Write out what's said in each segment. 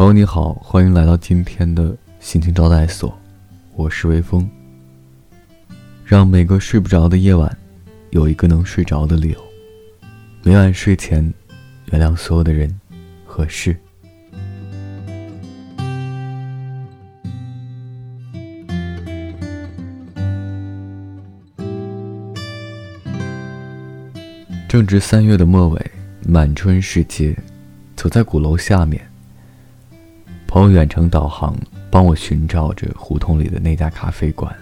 朋友你好，欢迎来到今天的心情招待所，我是微风。让每个睡不着的夜晚，有一个能睡着的理由。每晚睡前，原谅所有的人和事。正值三月的末尾，满春时节，走在鼓楼下面，朋友远程导航帮我寻找着胡同里的那家咖啡馆，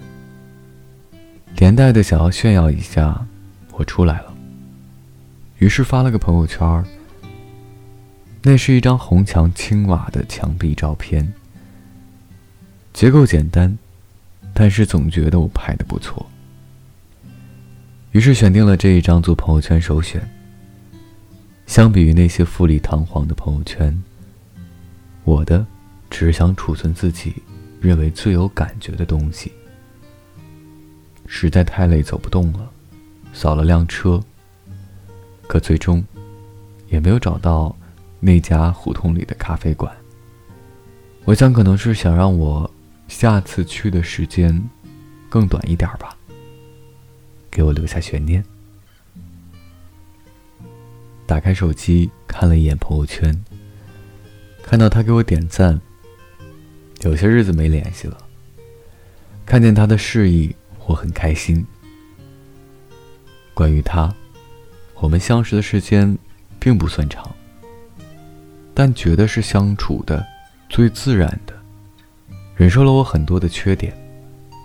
连带的想要炫耀一下，我出来了。于是发了个朋友圈那是一张红墙青瓦的墙壁照片，结构简单，但是总觉得我拍的不错。于是选定了这一张做朋友圈首选。相比于那些富丽堂皇的朋友圈，我的只是想储存自己认为最有感觉的东西。实在太累走不动了，扫了辆车。可最终，也没有找到那家胡同里的咖啡馆。我想可能是想让我下次去的时间更短一点吧。给我留下悬念。打开手机看了一眼朋友圈，看到他给我点赞。有些日子没联系了，看见他的示意，我很开心。关于他，我们相识的时间并不算长，但觉得是相处的最自然的，忍受了我很多的缺点，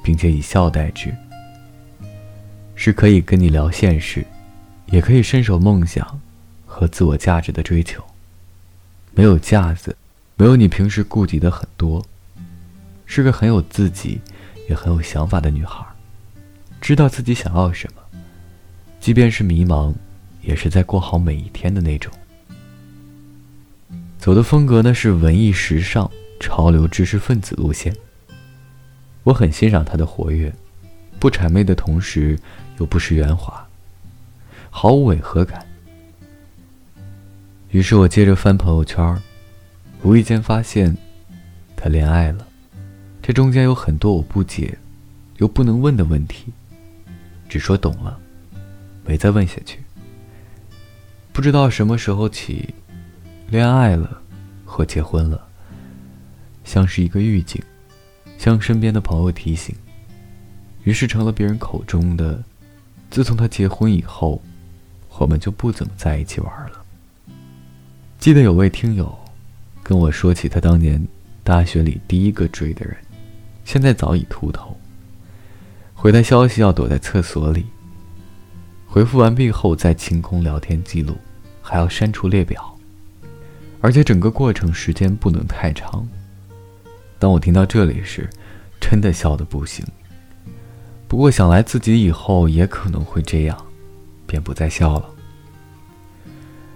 并且以笑待之。是可以跟你聊现实，也可以伸手梦想和自我价值的追求。没有架子，没有你平时顾及的很多，是个很有自己，也很有想法的女孩，知道自己想要什么，即便是迷茫，也是在过好每一天的那种。走的风格呢是文艺时尚、潮流知识分子路线。我很欣赏她的活跃。不谄媚的同时，又不失圆滑，毫无违和感。于是我接着翻朋友圈，无意间发现，他恋爱了。这中间有很多我不解，又不能问的问题，只说懂了，没再问下去。不知道什么时候起，恋爱了，或结婚了，像是一个预警，向身边的朋友提醒。于是成了别人口中的，自从他结婚以后，我们就不怎么在一起玩了。记得有位听友跟我说起他当年大学里第一个追的人，现在早已秃头。回他消息要躲在厕所里，回复完毕后再清空聊天记录，还要删除列表，而且整个过程时间不能太长。当我听到这里时，真的笑得不行。不过想来自己以后也可能会这样，便不再笑了。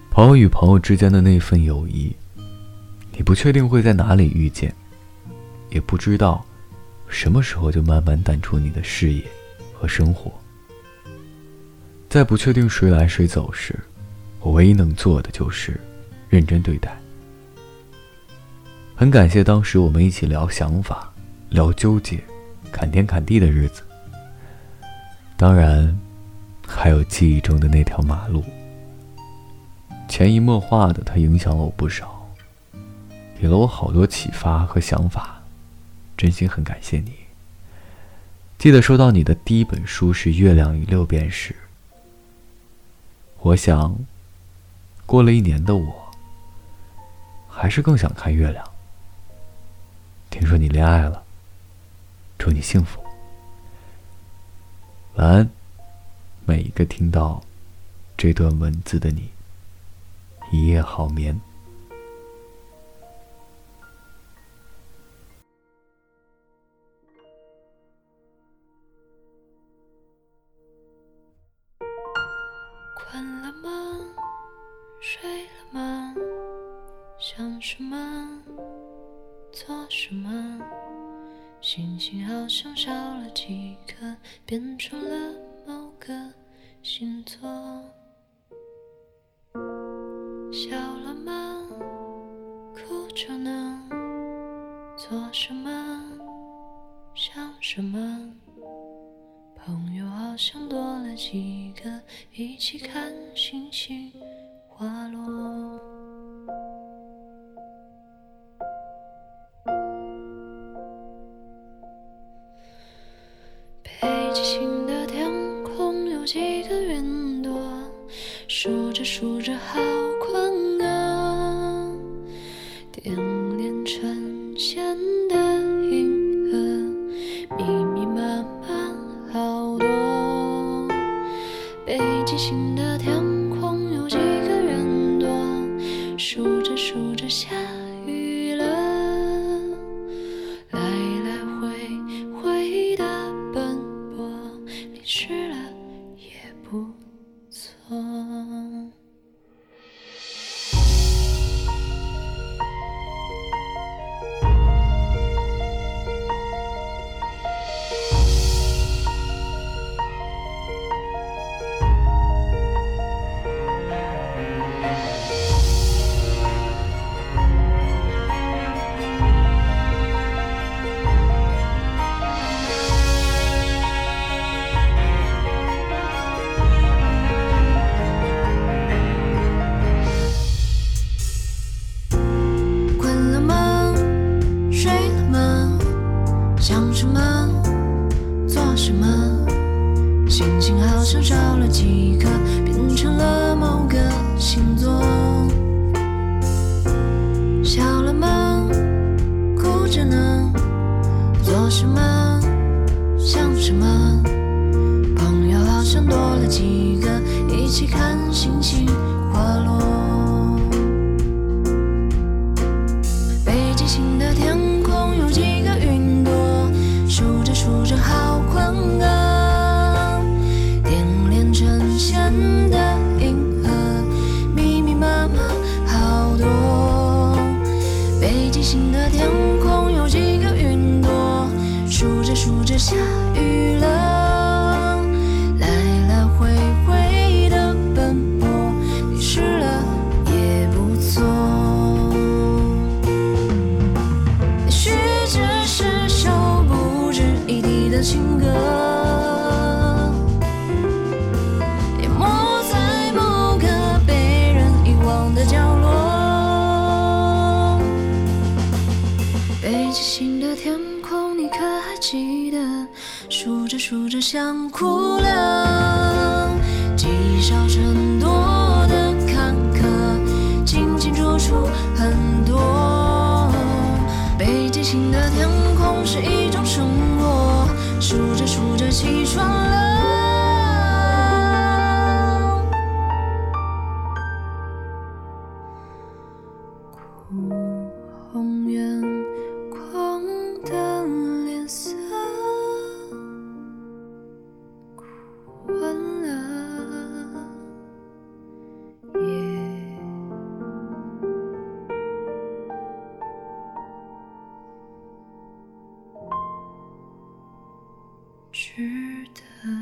朋友与朋友之间的那份友谊，你不确定会在哪里遇见，也不知道什么时候就慢慢淡出你的视野和生活。在不确定谁来谁走时，我唯一能做的就是认真对待。很感谢当时我们一起聊想法、聊纠结、砍天砍地的日子。当然，还有记忆中的那条马路，潜移默化的，它影响了我不少，给了我好多启发和想法，真心很感谢你。记得收到你的第一本书是《月亮与六便士》，我想，过了一年的我，还是更想看月亮。听说你恋爱了，祝你幸福。晚安，每一个听到这段文字的你，一夜好眠。想什么？做什么？星星好像少了几颗，变成了某个星座。笑了吗？哭着呢？做什么，想什么。朋友好像多了几个，一起看星星滑落。几个云朵，数着数着好想什么？做什么？心情好像少了几颗，变成了某个星座。笑了吗？哭着呢？做什么？想什么？朋友好像多了几个，一起看星星滑落。数着想哭了，积少成多的坎坷，清清楚楚很多。北极星的天空是一种生活，数着数着起床了。哭。值得